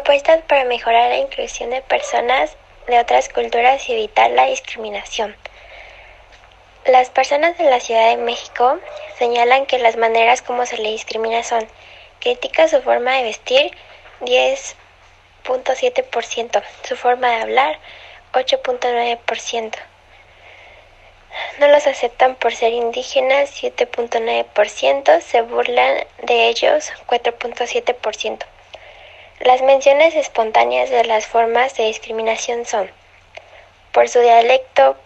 Propuestas para mejorar la inclusión de personas de otras culturas y evitar la discriminación. Las personas de la Ciudad de México señalan que las maneras como se le discrimina son critica su forma de vestir 10.7%, su forma de hablar 8.9%. No los aceptan por ser indígenas 7.9%, se burlan de ellos 4.7%. Las menciones espontáneas de las formas de discriminación son por su dialecto,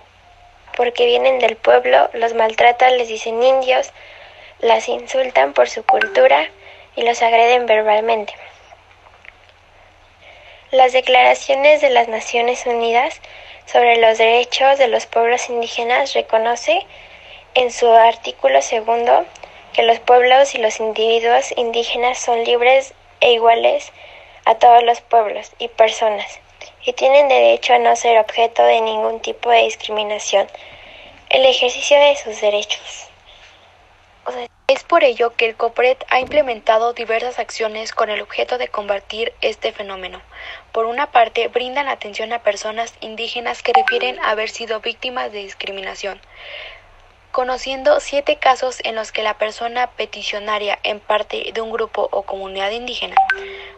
porque vienen del pueblo, los maltratan, les dicen indios, las insultan por su cultura y los agreden verbalmente. Las declaraciones de las Naciones Unidas sobre los derechos de los pueblos indígenas reconoce en su artículo segundo que los pueblos y los individuos indígenas son libres e iguales a todos los pueblos y personas y tienen derecho a no ser objeto de ningún tipo de discriminación, el ejercicio de sus derechos. es por ello que el COPRED ha implementado diversas acciones con el objeto de combatir este fenómeno. Por una parte, brindan atención a personas indígenas que refieren haber sido víctimas de discriminación conociendo siete casos en los que la persona peticionaria en parte de un grupo o comunidad indígena.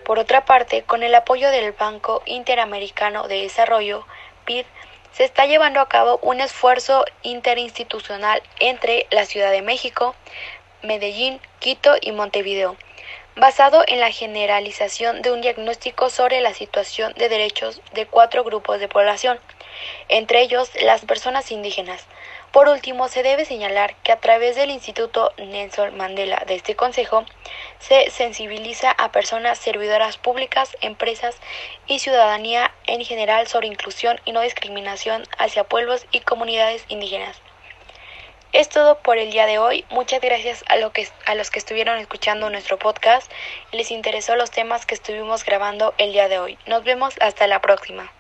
Por otra parte, con el apoyo del Banco Interamericano de Desarrollo, PID, se está llevando a cabo un esfuerzo interinstitucional entre la Ciudad de México, Medellín, Quito y Montevideo, basado en la generalización de un diagnóstico sobre la situación de derechos de cuatro grupos de población, entre ellos las personas indígenas, por último, se debe señalar que a través del Instituto Nelson Mandela de este Consejo se sensibiliza a personas servidoras públicas, empresas y ciudadanía en general sobre inclusión y no discriminación hacia pueblos y comunidades indígenas. Es todo por el día de hoy. Muchas gracias a, que, a los que estuvieron escuchando nuestro podcast y les interesó los temas que estuvimos grabando el día de hoy. Nos vemos hasta la próxima.